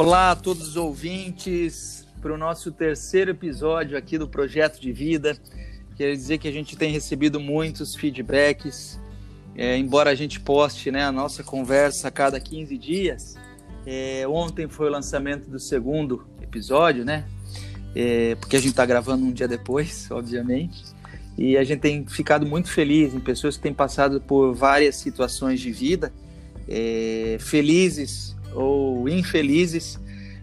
Olá a todos os ouvintes para o nosso terceiro episódio aqui do Projeto de Vida. Quero dizer que a gente tem recebido muitos feedbacks, é, embora a gente poste né, a nossa conversa a cada 15 dias. É, ontem foi o lançamento do segundo episódio, né? É, porque a gente está gravando um dia depois, obviamente. E a gente tem ficado muito feliz em pessoas que têm passado por várias situações de vida, é, felizes ou infelizes,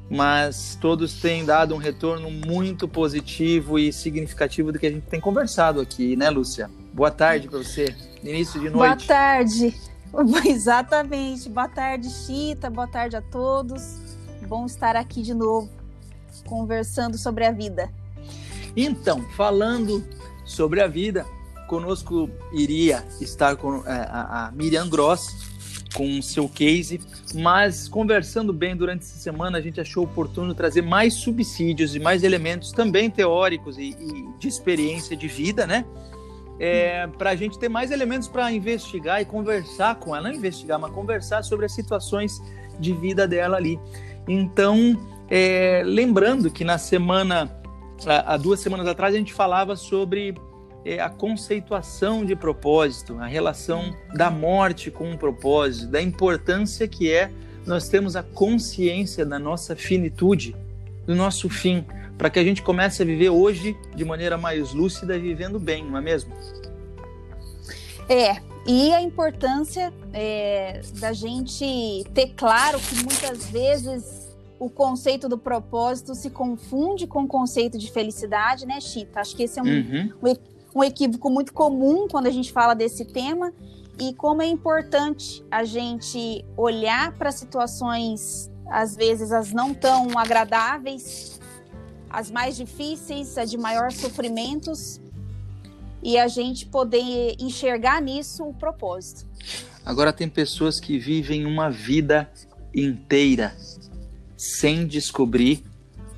mas todos têm dado um retorno muito positivo e significativo do que a gente tem conversado aqui, né, Lúcia? Boa tarde para você, início de noite. Boa tarde, exatamente. Boa tarde, Chita, boa tarde a todos. Bom estar aqui de novo, conversando sobre a vida. Então, falando sobre a vida, conosco iria estar com é, a, a Miriam Gross, com seu case, mas conversando bem durante essa semana, a gente achou oportuno trazer mais subsídios e mais elementos também teóricos e, e de experiência de vida, né? É, para a gente ter mais elementos para investigar e conversar com ela, não investigar, mas conversar sobre as situações de vida dela ali. Então, é, lembrando que na semana, há duas semanas atrás, a gente falava sobre é a conceituação de propósito, a relação da morte com o propósito, da importância que é nós termos a consciência da nossa finitude, do nosso fim, para que a gente comece a viver hoje de maneira mais lúcida, vivendo bem, não é mesmo? É, e a importância é, da gente ter claro que muitas vezes o conceito do propósito se confunde com o conceito de felicidade, né, Chita? Acho que esse é um, uhum. um um equívoco muito comum quando a gente fala desse tema e como é importante a gente olhar para situações, às vezes as não tão agradáveis, as mais difíceis, as de maior sofrimentos, e a gente poder enxergar nisso o propósito. Agora tem pessoas que vivem uma vida inteira sem descobrir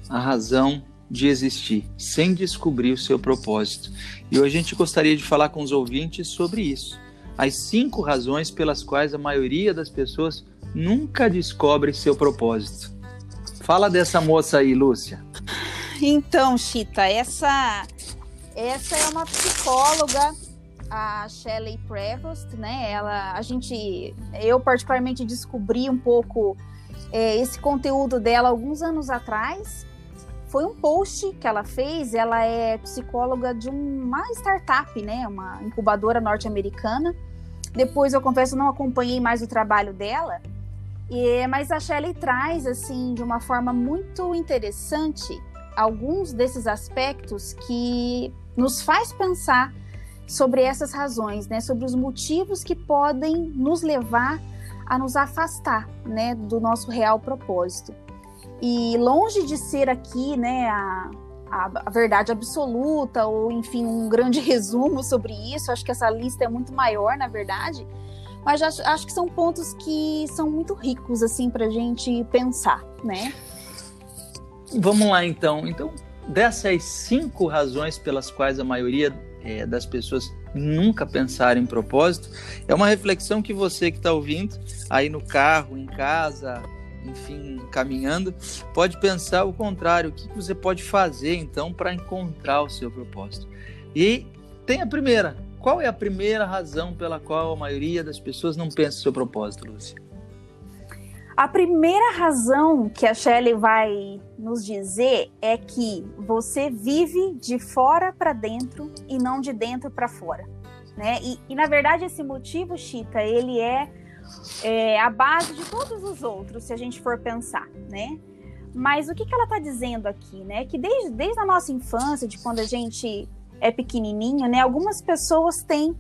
a razão de existir, sem descobrir o seu propósito. E hoje a gente gostaria de falar com os ouvintes sobre isso. As cinco razões pelas quais a maioria das pessoas nunca descobre seu propósito. Fala dessa moça aí, Lúcia. Então, Chita, essa essa é uma psicóloga, a Shelley Prevost, né? Ela, a gente, eu particularmente descobri um pouco é, esse conteúdo dela alguns anos atrás foi um post que ela fez. Ela é psicóloga de uma startup, né? Uma incubadora norte-americana. Depois, eu confesso, não acompanhei mais o trabalho dela. E, mas a Shelley traz, assim, de uma forma muito interessante, alguns desses aspectos que nos faz pensar sobre essas razões, né? Sobre os motivos que podem nos levar a nos afastar, né? Do nosso real propósito. E longe de ser aqui, né, a, a, verdade absoluta, ou enfim, um grande resumo sobre isso, acho que essa lista é muito maior, na verdade, mas acho, acho que são pontos que são muito ricos, assim, para a gente pensar, né? Vamos lá, então. Então, dessas cinco razões pelas quais a maioria é, das pessoas nunca pensaram em propósito, é uma reflexão que você que está ouvindo aí no carro, em casa, enfim, caminhando, pode pensar o contrário. O que você pode fazer então para encontrar o seu propósito? E tem a primeira. Qual é a primeira razão pela qual a maioria das pessoas não pensa o seu propósito, Lúcia? A primeira razão que a Shelley vai nos dizer é que você vive de fora para dentro e não de dentro para fora. Né? E, e, na verdade esse motivo, Chita, ele é é, a base de todos os outros, se a gente for pensar, né? Mas o que, que ela está dizendo aqui, né? Que desde, desde a nossa infância, de quando a gente é pequenininho, né? Algumas pessoas têm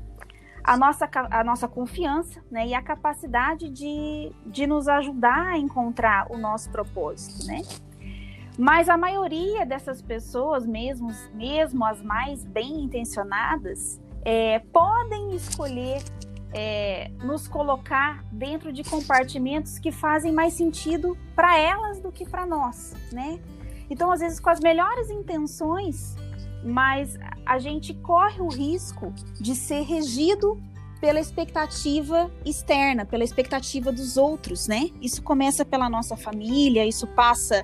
a nossa, a nossa confiança, né? E a capacidade de, de nos ajudar a encontrar o nosso propósito, né? Mas a maioria dessas pessoas, mesmo, mesmo as mais bem intencionadas, é, podem escolher é, nos colocar dentro de compartimentos que fazem mais sentido para elas do que para nós, né? Então, às vezes, com as melhores intenções, mas a gente corre o risco de ser regido pela expectativa externa, pela expectativa dos outros, né? Isso começa pela nossa família, isso passa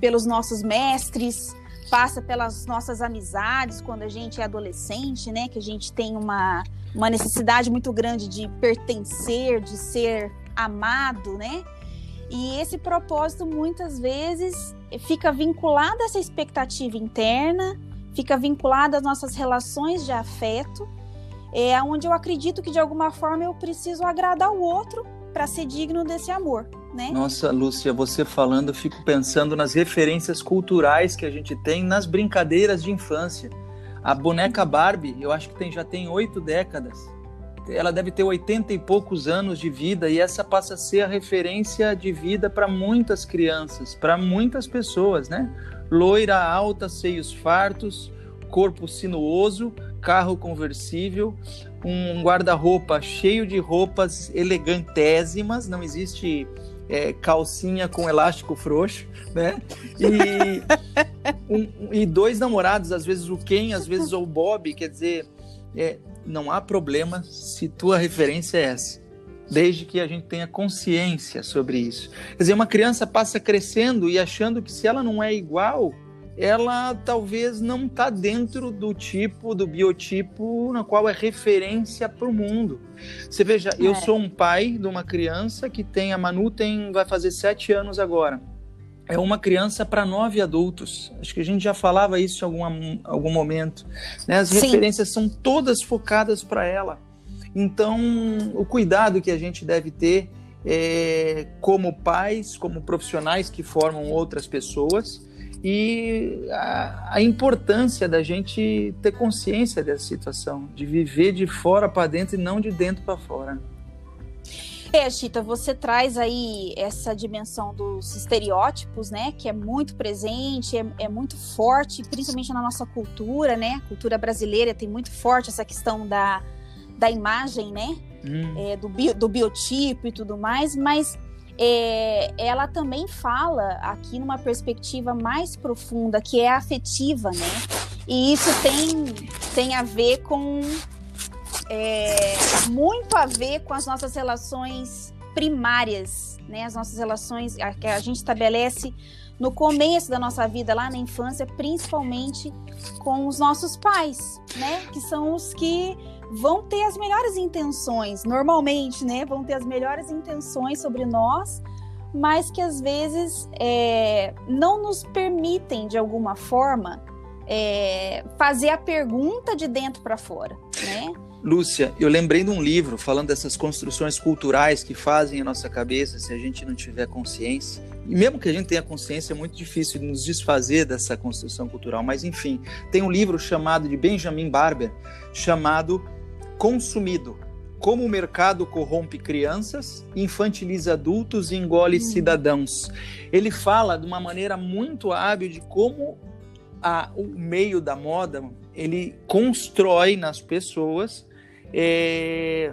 pelos nossos mestres, passa pelas nossas amizades quando a gente é adolescente, né? Que a gente tem uma, uma necessidade muito grande de pertencer, de ser amado, né? E esse propósito muitas vezes fica vinculado a essa expectativa interna, fica vinculado às nossas relações de afeto, é onde eu acredito que de alguma forma eu preciso agradar o outro para ser digno desse amor, né? Nossa, Lúcia, você falando, eu fico pensando nas referências culturais que a gente tem nas brincadeiras de infância. A boneca Barbie, eu acho que tem, já tem oito décadas ela deve ter 80 e poucos anos de vida e essa passa a ser a referência de vida para muitas crianças, para muitas pessoas, né? Loira alta, seios fartos, corpo sinuoso, carro conversível, um guarda-roupa cheio de roupas elegantésimas, não existe é, calcinha com elástico frouxo, né? E, um, e dois namorados, às vezes o Ken, às vezes o Bob, quer dizer, é, não há problema se tua referência é essa, desde que a gente tenha consciência sobre isso. Quer dizer, uma criança passa crescendo e achando que se ela não é igual, ela talvez não está dentro do tipo, do biotipo na qual é referência para o mundo. Você veja, é. eu sou um pai de uma criança que tem a Manu tem vai fazer sete anos agora é uma criança para nove adultos. Acho que a gente já falava isso em algum, algum momento. Né? As Sim. referências são todas focadas para ela. Então, o cuidado que a gente deve ter é, como pais, como profissionais que formam outras pessoas e a, a importância da gente ter consciência dessa situação, de viver de fora para dentro e não de dentro para fora. É, Chita, você traz aí essa dimensão dos estereótipos, né? Que é muito presente, é, é muito forte, principalmente na nossa cultura, né? A cultura brasileira tem muito forte essa questão da, da imagem, né? Hum. É, do, bio, do biotipo e tudo mais, mas é, ela também fala aqui numa perspectiva mais profunda, que é afetiva, né? E isso tem, tem a ver com é, muito a ver com as nossas relações primárias, né? As nossas relações que a gente estabelece no começo da nossa vida, lá na infância, principalmente com os nossos pais, né? Que são os que vão ter as melhores intenções, normalmente, né? Vão ter as melhores intenções sobre nós, mas que às vezes é, não nos permitem, de alguma forma, é, fazer a pergunta de dentro para fora, né? Lúcia, eu lembrei de um livro falando dessas construções culturais que fazem a nossa cabeça se a gente não tiver consciência. E mesmo que a gente tenha consciência, é muito difícil nos desfazer dessa construção cultural. Mas, enfim, tem um livro chamado de Benjamin Barber, chamado Consumido. Como o mercado corrompe crianças, infantiliza adultos e engole uhum. cidadãos. Ele fala de uma maneira muito hábil de como a, o meio da moda ele constrói nas pessoas é,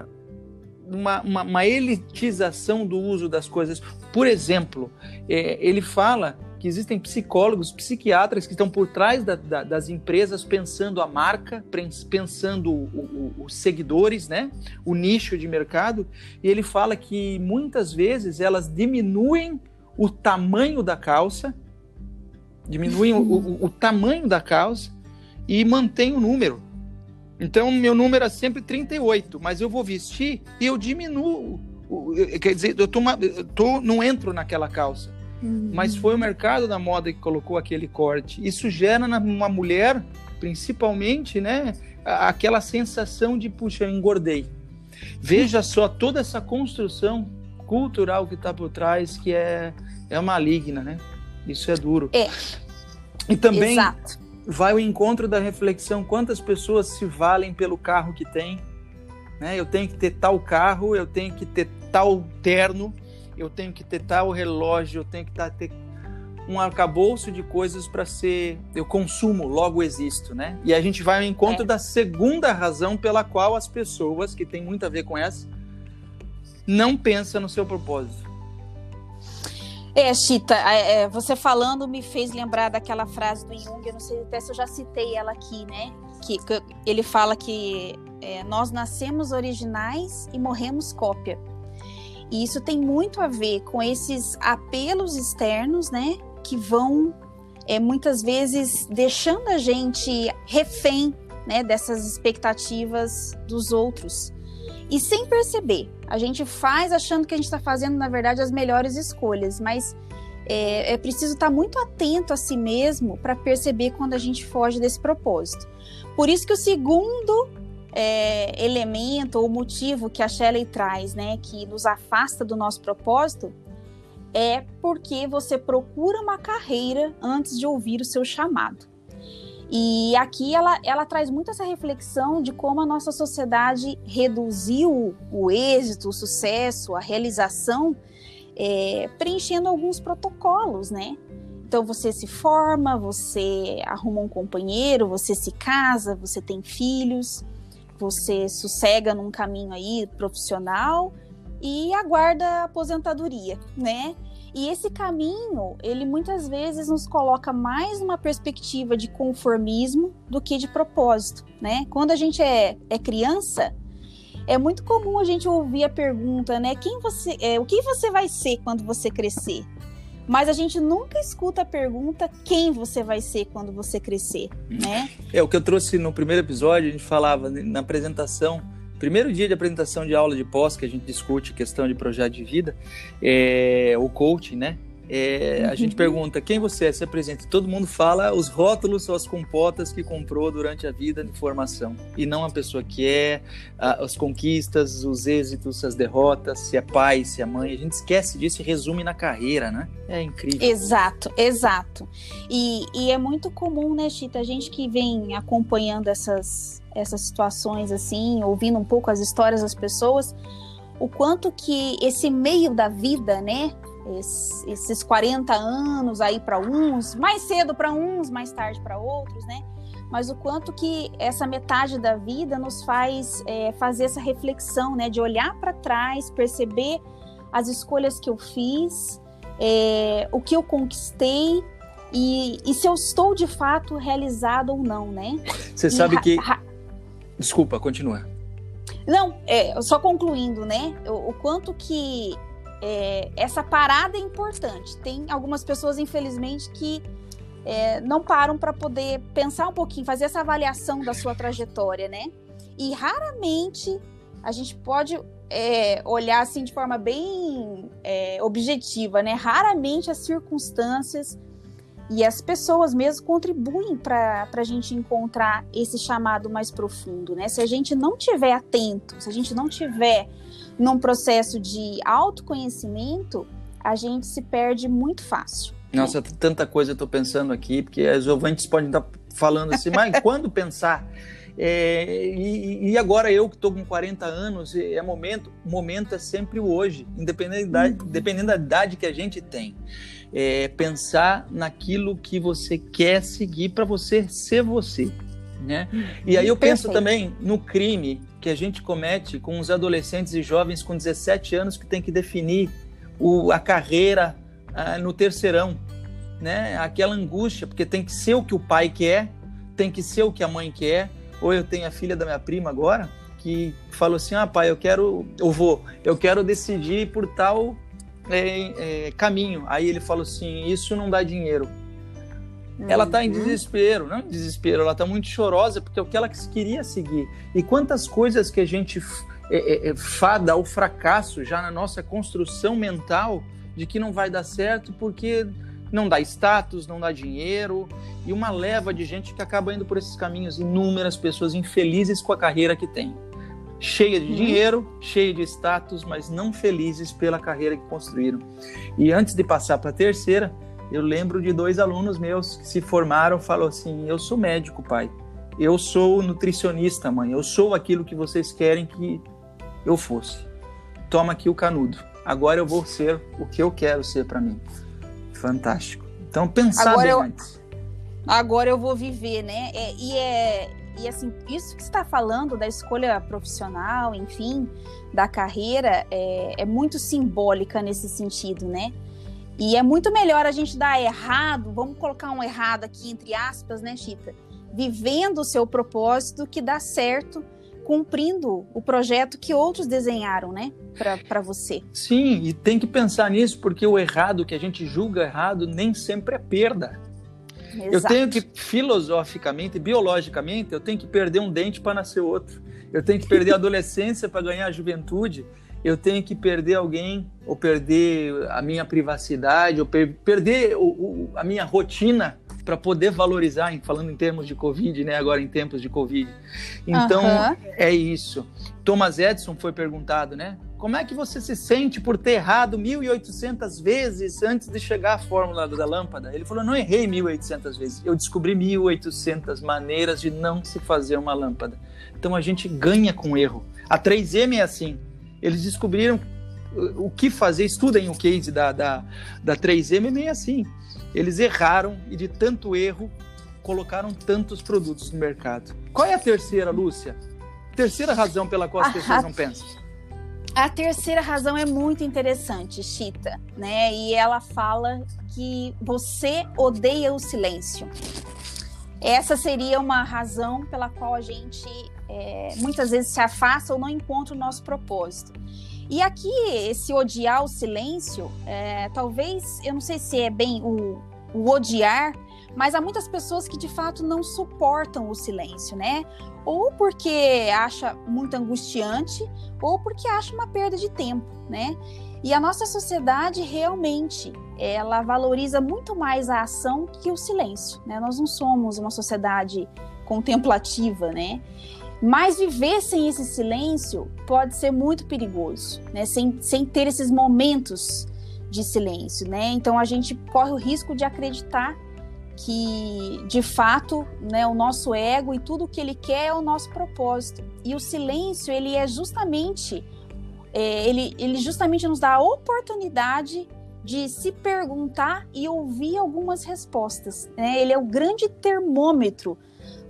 uma, uma, uma, elitização do uso das coisas. Por exemplo, é, ele fala que existem psicólogos, psiquiatras que estão por trás da, da, das empresas pensando a marca, pensando os seguidores, né? o nicho de mercado, e ele fala que muitas vezes elas diminuem o tamanho da calça, diminuem o, o, o tamanho da calça e mantêm o número. Então, meu número é sempre 38, mas eu vou vestir e eu diminuo. Quer dizer, eu, tô, eu tô, não entro naquela calça. Uhum. Mas foi o mercado da moda que colocou aquele corte. Isso gera numa mulher, principalmente, né, aquela sensação de, puxa, eu engordei. Veja só toda essa construção cultural que está por trás, que é, é maligna, né? Isso é duro. É. E também Exato vai ao encontro da reflexão quantas pessoas se valem pelo carro que tem. Né? Eu tenho que ter tal carro, eu tenho que ter tal terno, eu tenho que ter tal relógio, eu tenho que ter um arcabouço de coisas para ser eu consumo, logo existo, né? E a gente vai ao encontro é. da segunda razão pela qual as pessoas, que tem muito a ver com essa, não pensam no seu propósito. É, Chita, é, você falando me fez lembrar daquela frase do Jung, eu não sei até se eu já citei ela aqui, né? Que, que ele fala que é, nós nascemos originais e morremos cópia. E isso tem muito a ver com esses apelos externos, né? Que vão é, muitas vezes deixando a gente refém né, dessas expectativas dos outros. E sem perceber, a gente faz achando que a gente está fazendo, na verdade, as melhores escolhas, mas é, é preciso estar tá muito atento a si mesmo para perceber quando a gente foge desse propósito. Por isso que o segundo é, elemento ou motivo que a Shelley traz, né, que nos afasta do nosso propósito, é porque você procura uma carreira antes de ouvir o seu chamado. E aqui ela, ela traz muito essa reflexão de como a nossa sociedade reduziu o êxito, o sucesso, a realização, é, preenchendo alguns protocolos, né? Então você se forma, você arruma um companheiro, você se casa, você tem filhos, você sossega num caminho aí profissional e aguarda a aposentadoria, né? E esse caminho, ele muitas vezes nos coloca mais numa perspectiva de conformismo do que de propósito, né? Quando a gente é, é criança, é muito comum a gente ouvir a pergunta, né? Quem você, é, o que você vai ser quando você crescer? Mas a gente nunca escuta a pergunta quem você vai ser quando você crescer, né? É o que eu trouxe no primeiro episódio, a gente falava na apresentação primeiro dia de apresentação de aula de pós, que a gente discute questão de projeto de vida, é, o coaching, né? É, a gente uhum. pergunta quem você é, se apresenta. Todo mundo fala os rótulos ou as compotas que comprou durante a vida de formação. E não a pessoa que é, a, as conquistas, os êxitos, as derrotas, se é pai, se é mãe. A gente esquece disso e resume na carreira, né? É incrível. Exato, exato. E, e é muito comum, né, Chita? A gente que vem acompanhando essas, essas situações assim, ouvindo um pouco as histórias das pessoas, o quanto que esse meio da vida, né? Esses 40 anos aí para uns, mais cedo para uns, mais tarde para outros, né? Mas o quanto que essa metade da vida nos faz é, fazer essa reflexão, né? De olhar para trás, perceber as escolhas que eu fiz, é, o que eu conquistei e, e, se eu estou de fato realizado ou não, né? Você sabe que. Desculpa, continua. Não, é, só concluindo, né? O, o quanto que é, essa parada é importante. Tem algumas pessoas, infelizmente, que é, não param para poder pensar um pouquinho, fazer essa avaliação da sua trajetória, né? E raramente a gente pode é, olhar assim de forma bem é, objetiva, né? Raramente as circunstâncias e as pessoas mesmo contribuem para a gente encontrar esse chamado mais profundo, né? Se a gente não tiver atento, se a gente não tiver num processo de autoconhecimento, a gente se perde muito fácil. Nossa, tanta coisa eu estou pensando aqui, porque os ouvintes podem estar falando assim, mas quando pensar? É, e, e, agora eu que estou com 40 anos, é, momento, o momento é sempre o hoje, independente da, uhum. dependendo da idade que a gente tem. É, pensar naquilo que você quer seguir para você ser você. Né? E aí eu penso Perfeito. também no crime que a gente comete com os adolescentes e jovens com 17 anos que tem que definir o, a carreira ah, no terceirão, né? Aquela angústia, porque tem que ser o que o pai quer, tem que ser o que a mãe quer. Ou eu tenho a filha da minha prima agora que falou assim: ah, pai, eu quero, eu vou, eu quero decidir por tal é, é, caminho. Aí ele falou assim: isso não dá dinheiro. Ela está em uhum. desespero, não em desespero, ela está muito chorosa porque é o que ela queria seguir. E quantas coisas que a gente é, é, é, fada ao fracasso já na nossa construção mental de que não vai dar certo porque não dá status, não dá dinheiro, e uma leva de gente que acaba indo por esses caminhos, inúmeras pessoas infelizes com a carreira que tem. Cheia de uhum. dinheiro, cheia de status, mas não felizes pela carreira que construíram. E antes de passar para a terceira, eu lembro de dois alunos meus que se formaram, falou assim: "Eu sou médico, pai. Eu sou nutricionista, mãe. Eu sou aquilo que vocês querem que eu fosse. Toma aqui o canudo. Agora eu vou ser o que eu quero ser para mim." Fantástico. Então pensar agora bem eu, antes. Agora eu vou viver, né? É, e é e assim, isso que está falando da escolha profissional, enfim, da carreira, é, é muito simbólica nesse sentido, né? E é muito melhor a gente dar errado, vamos colocar um errado aqui entre aspas, né, Chita? Vivendo o seu propósito que dá certo cumprindo o projeto que outros desenharam, né, para você. Sim, e tem que pensar nisso, porque o errado, que a gente julga errado, nem sempre é perda. Exato. Eu tenho que, filosoficamente, biologicamente, eu tenho que perder um dente para nascer outro. Eu tenho que perder a adolescência para ganhar a juventude. Eu tenho que perder alguém, ou perder a minha privacidade, ou per perder o, o, a minha rotina para poder valorizar, falando em termos de Covid, né? Agora em tempos de Covid. Então, é isso. Thomas Edison foi perguntado, né? Como é que você se sente por ter errado 1.800 vezes antes de chegar à fórmula da lâmpada? Ele falou: não errei 1.800 vezes, eu descobri 1.800 maneiras de não se fazer uma lâmpada. Então a gente ganha com erro. A 3M é assim. Eles descobriram o que fazer, estudem o case da, da, da 3M, é meio assim. Eles erraram e de tanto erro colocaram tantos produtos no mercado. Qual é a terceira, Lúcia? Terceira razão pela qual as pessoas não pensam. A terceira razão é muito interessante, Chita, né? E ela fala que você odeia o silêncio. Essa seria uma razão pela qual a gente é, muitas vezes se afasta ou não encontra o nosso propósito. E aqui, esse odiar o silêncio, é, talvez, eu não sei se é bem o, o odiar, mas há muitas pessoas que de fato não suportam o silêncio, né? Ou porque acha muito angustiante, ou porque acha uma perda de tempo, né? E a nossa sociedade realmente ela valoriza muito mais a ação que o silêncio, né? Nós não somos uma sociedade contemplativa, né? Mas viver sem esse silêncio pode ser muito perigoso, né? Sem, sem ter esses momentos de silêncio, né? Então a gente corre o risco de acreditar que, de fato, né, o nosso ego e tudo que ele quer é o nosso propósito. E o silêncio, ele é justamente, é, ele, ele justamente nos dá a oportunidade de se perguntar e ouvir algumas respostas. Né? Ele é o grande termômetro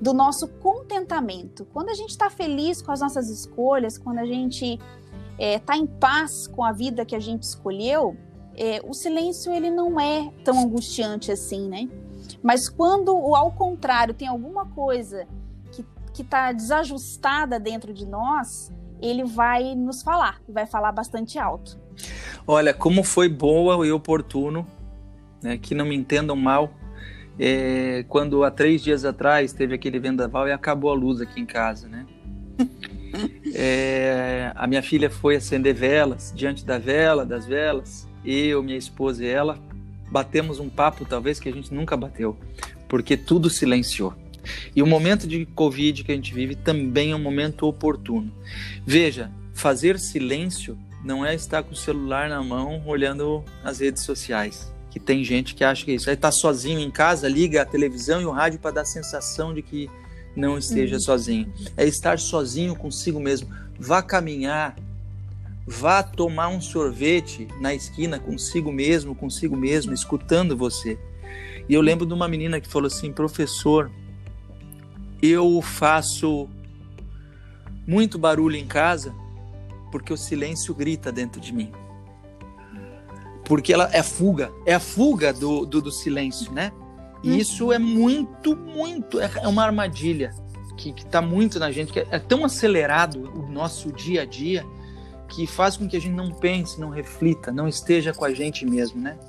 do nosso contentamento. Quando a gente está feliz com as nossas escolhas, quando a gente está é, tá em paz com a vida que a gente escolheu, é, o silêncio ele não é tão angustiante assim, né? Mas quando, ao contrário, tem alguma coisa que está desajustada dentro de nós, ele vai nos falar, vai falar bastante alto. Olha, como foi boa e oportuno, né, que não me entendam mal, é, quando há três dias atrás teve aquele vendaval e acabou a luz aqui em casa, né? É, a minha filha foi acender velas, diante da vela, das velas, eu, minha esposa e ela batemos um papo talvez que a gente nunca bateu, porque tudo silenciou. E o momento de Covid que a gente vive também é um momento oportuno. Veja, fazer silêncio não é estar com o celular na mão olhando as redes sociais que tem gente que acha que é isso. Aí tá sozinho em casa, liga a televisão e o rádio para dar a sensação de que não esteja uhum. sozinho. É estar sozinho consigo mesmo. Vá caminhar, vá tomar um sorvete na esquina consigo mesmo, consigo mesmo, escutando você. E eu lembro de uma menina que falou assim: professor, eu faço muito barulho em casa porque o silêncio grita dentro de mim porque ela é fuga, é a fuga do, do, do silêncio, né? E uhum. isso é muito, muito, é, é uma armadilha que está muito na gente, que é, é tão acelerado o nosso dia a dia que faz com que a gente não pense, não reflita, não esteja com a gente mesmo, né?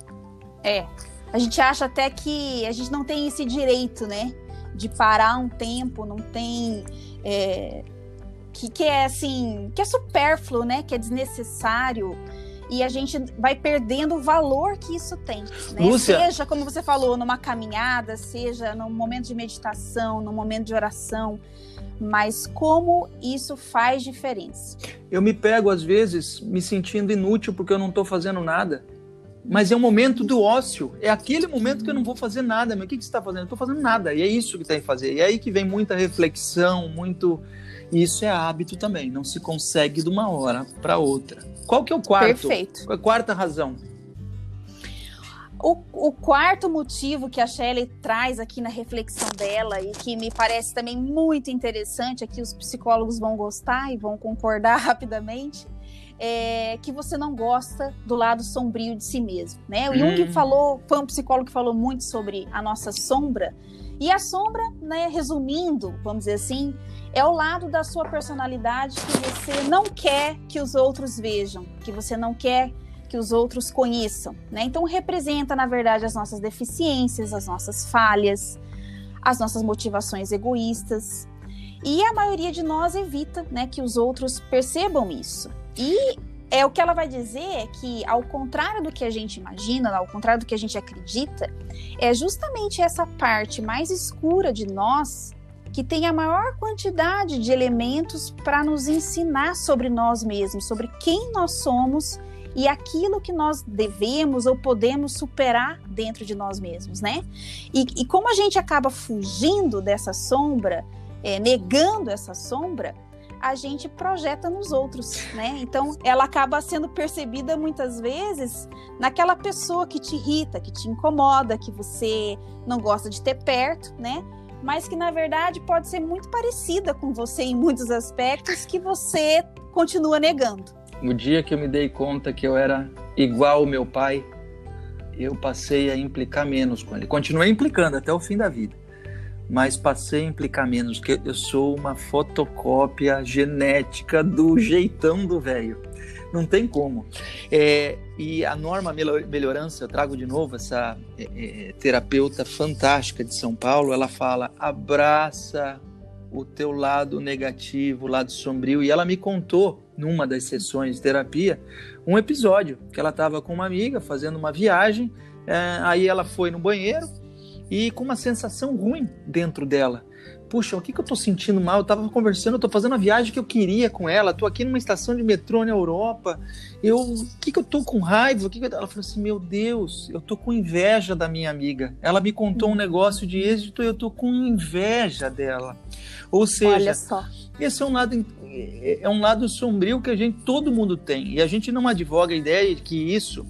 É. A gente acha até que a gente não tem esse direito, né? De parar um tempo, não tem. É, que, que é assim, que é supérfluo, né? Que é desnecessário e a gente vai perdendo o valor que isso tem. Né? Lúcia... Seja, como você falou, numa caminhada, seja num momento de meditação, num momento de oração, mas como isso faz diferença. Eu me pego, às vezes, me sentindo inútil porque eu não estou fazendo nada. Mas é o momento do ócio. É aquele momento que eu não vou fazer nada. Mas o que, que você está fazendo? Eu estou fazendo nada. E é isso que tem que fazer. E é aí que vem muita reflexão, muito. E isso é hábito também. Não se consegue de uma hora para outra. Qual que é o quarto? Perfeito. Qual é a quarta razão? O, o, quarto motivo que a Shelley traz aqui na reflexão dela e que me parece também muito interessante, aqui os psicólogos vão gostar e vão concordar rapidamente, é, que você não gosta do lado sombrio de si mesmo, né? O Jung hum. falou, foi um psicólogo que falou muito sobre a nossa sombra. E a sombra, né, resumindo, vamos dizer assim, é o lado da sua personalidade que você não quer que os outros vejam, que você não quer que os outros conheçam, né? Então representa, na verdade, as nossas deficiências, as nossas falhas, as nossas motivações egoístas. E a maioria de nós evita, né, que os outros percebam isso. E é o que ela vai dizer é que, ao contrário do que a gente imagina, ao contrário do que a gente acredita, é justamente essa parte mais escura de nós que tem a maior quantidade de elementos para nos ensinar sobre nós mesmos, sobre quem nós somos e aquilo que nós devemos ou podemos superar dentro de nós mesmos, né? E, e como a gente acaba fugindo dessa sombra, é, negando essa sombra, a gente projeta nos outros, né? Então, ela acaba sendo percebida muitas vezes naquela pessoa que te irrita, que te incomoda, que você não gosta de ter perto, né? Mas que na verdade pode ser muito parecida com você em muitos aspectos que você continua negando. O dia que eu me dei conta que eu era igual ao meu pai, eu passei a implicar menos com ele. Continuei implicando até o fim da vida mas passei a implicar menos, que eu sou uma fotocópia genética do jeitão do velho. Não tem como. É, e a Norma Melhorança, eu trago de novo essa é, é, terapeuta fantástica de São Paulo, ela fala: abraça o teu lado negativo, o lado sombrio. E ela me contou, numa das sessões de terapia, um episódio que ela estava com uma amiga fazendo uma viagem. É, aí ela foi no banheiro e com uma sensação ruim dentro dela. Puxa, o que, que eu tô sentindo mal? Eu tava conversando, eu tô fazendo a viagem que eu queria com ela, tô aqui numa estação de metrô na Europa. Eu, o que, que eu tô com raiva? O que, que. Ela falou assim: Meu Deus, eu tô com inveja da minha amiga. Ela me contou um negócio de êxito e eu tô com inveja dela. Ou seja, Olha só. esse é um lado é um lado sombrio que a gente todo mundo tem e a gente não advoga a ideia de que isso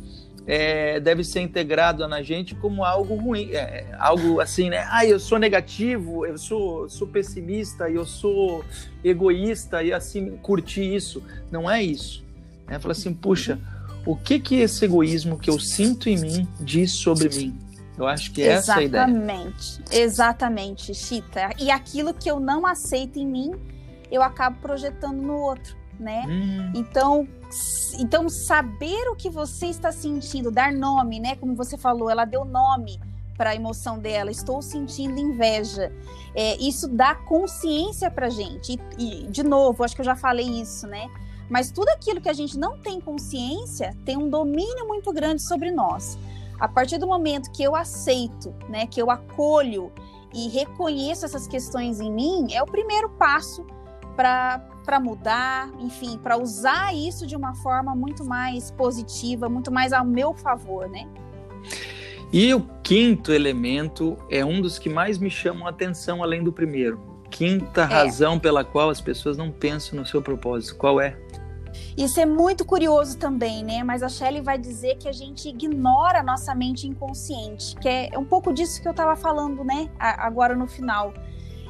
é, deve ser integrado na gente como algo ruim, é, algo assim, né? Ah, eu sou negativo, eu sou, sou pessimista, eu sou egoísta e assim curtir isso. Não é isso. É falar assim, puxa, o que que esse egoísmo que eu sinto em mim diz sobre mim? Eu acho que é essa a ideia. Exatamente, exatamente, Chita. E aquilo que eu não aceito em mim, eu acabo projetando no outro né? Hum. Então, então saber o que você está sentindo, dar nome, né? Como você falou, ela deu nome para a emoção dela. Estou sentindo inveja. É, isso dá consciência para gente. E, e de novo, acho que eu já falei isso, né? Mas tudo aquilo que a gente não tem consciência tem um domínio muito grande sobre nós. A partir do momento que eu aceito, né, que eu acolho e reconheço essas questões em mim, é o primeiro passo para mudar, enfim, para usar isso de uma forma muito mais positiva, muito mais ao meu favor, né? E o quinto elemento é um dos que mais me chamam a atenção, além do primeiro. Quinta é. razão pela qual as pessoas não pensam no seu propósito. Qual é? Isso é muito curioso também, né? Mas a Shelley vai dizer que a gente ignora a nossa mente inconsciente, que é um pouco disso que eu estava falando, né? Agora no final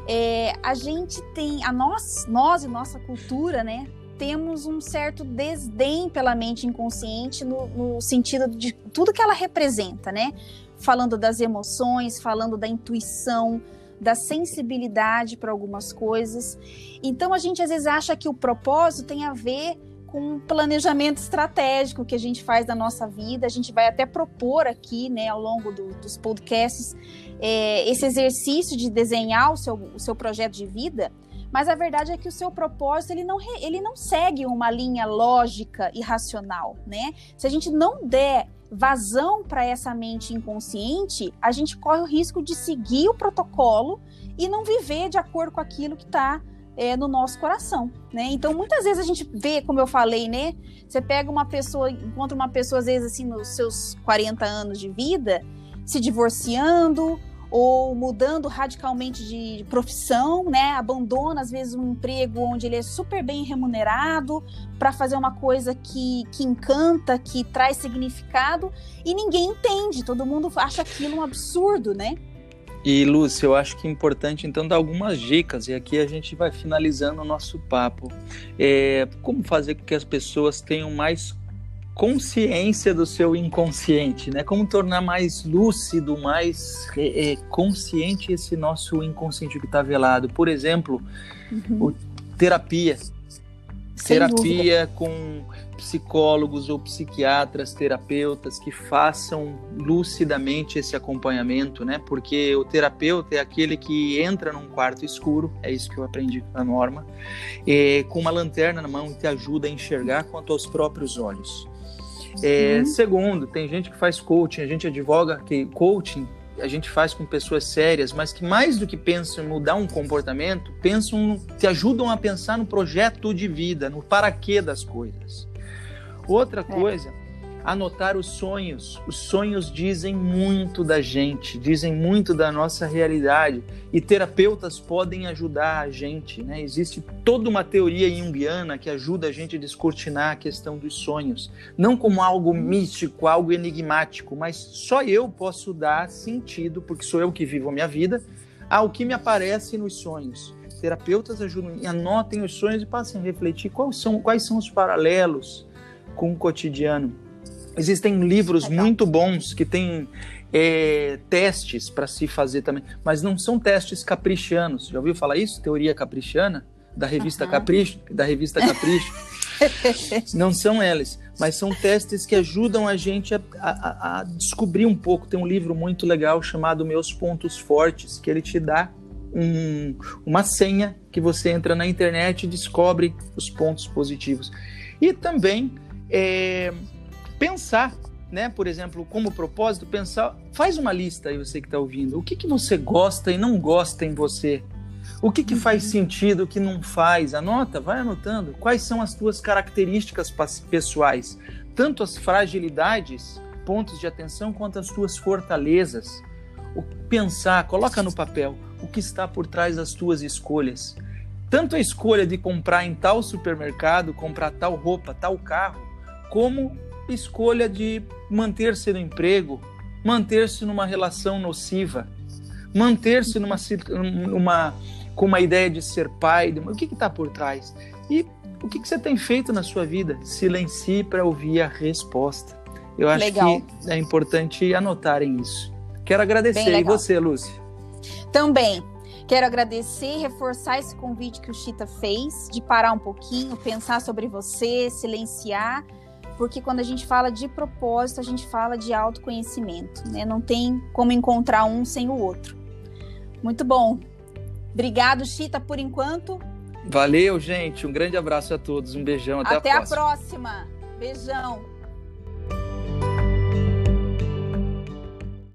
é, a gente tem, a nós, nós e nossa cultura, né, temos um certo desdém pela mente inconsciente no, no, sentido de tudo que ela representa, né? Falando das emoções, falando da intuição, da sensibilidade para algumas coisas. Então a gente às vezes acha que o propósito tem a ver com um planejamento estratégico que a gente faz da nossa vida. A gente vai até propor aqui, né, ao longo do, dos podcasts, é, esse exercício de desenhar o seu, o seu projeto de vida. Mas a verdade é que o seu propósito ele não, ele não segue uma linha lógica e racional, né? Se a gente não der vazão para essa mente inconsciente, a gente corre o risco de seguir o protocolo e não viver de acordo com aquilo que está é, no nosso coração, né? Então, muitas vezes a gente vê, como eu falei, né? Você pega uma pessoa, encontra uma pessoa, às vezes, assim, nos seus 40 anos de vida, se divorciando ou mudando radicalmente de profissão, né? Abandona, às vezes, um emprego onde ele é super bem remunerado para fazer uma coisa que, que encanta, que traz significado e ninguém entende, todo mundo acha aquilo um absurdo, né? E, Lúcia, eu acho que é importante, então, dar algumas dicas, e aqui a gente vai finalizando o nosso papo. É, como fazer com que as pessoas tenham mais consciência do seu inconsciente, né? Como tornar mais lúcido, mais é, é, consciente esse nosso inconsciente que está velado. Por exemplo, uhum. o, terapia. Sem terapia dúvida. com psicólogos ou psiquiatras, terapeutas que façam lucidamente esse acompanhamento, né? Porque o terapeuta é aquele que entra num quarto escuro, é isso que eu aprendi na norma, é, com uma lanterna na mão e te ajuda a enxergar quanto aos próprios olhos. É, uhum. Segundo, tem gente que faz coaching, a gente advoga que coaching a gente faz com pessoas sérias, mas que mais do que pensam em mudar um comportamento, pensam, te ajudam a pensar no projeto de vida, no para quê das coisas. Outra é. coisa, anotar os sonhos. Os sonhos dizem muito da gente, dizem muito da nossa realidade e terapeutas podem ajudar a gente. Né? Existe toda uma teoria junguiana que ajuda a gente a descortinar a questão dos sonhos, não como algo místico, algo enigmático, mas só eu posso dar sentido, porque sou eu que vivo a minha vida, ao que me aparece nos sonhos. Terapeutas ajudam, anotem os sonhos e passem a refletir quais são, quais são os paralelos com o cotidiano. Existem livros Legal. muito bons que têm é, testes para se fazer também, mas não são testes caprichianos. Já ouviu falar isso? Teoria caprichiana? Da revista uhum. Capricho? Da revista Capricho. não são eles, mas são testes que ajudam a gente a, a, a, descobrir um pouco. Tem um livro muito legal chamado Meus Pontos Fortes, que ele te dá um, uma senha que você entra na internet e descobre os pontos positivos. E também é, pensar, né? Por exemplo, como propósito, pensar, faz uma lista aí você que está ouvindo. O que, que você gosta e não gosta em você? O que, que faz uhum. sentido, o que não faz? Anota, vai anotando. Quais são as tuas características pessoais? Tanto as fragilidades, pontos de atenção, quanto as tuas fortalezas. O pensar, coloca no papel o que está por trás das tuas escolhas. Tanto a escolha de comprar em tal supermercado, comprar tal roupa, tal carro, como escolha de manter-se no emprego, manter-se numa relação nociva, manter-se numa, numa, com uma ideia de ser pai, de, o que está por trás? E o que, que, você tem feito na sua vida? Silencie para ouvir a resposta. Eu acho Legal. que é importante anotarem isso. Quero agradecer. E você, Lúcia? Também. Quero agradecer e reforçar esse convite que o Chita fez, de parar um pouquinho, pensar sobre você, silenciar porque quando a gente fala de propósito, a gente fala de autoconhecimento, né? Não tem como encontrar um sem o outro. Muito bom. Obrigado, Chita, por enquanto. Valeu, gente. Um grande abraço a todos. Um beijão. Até, até a próxima. Até a próxima. Beijão.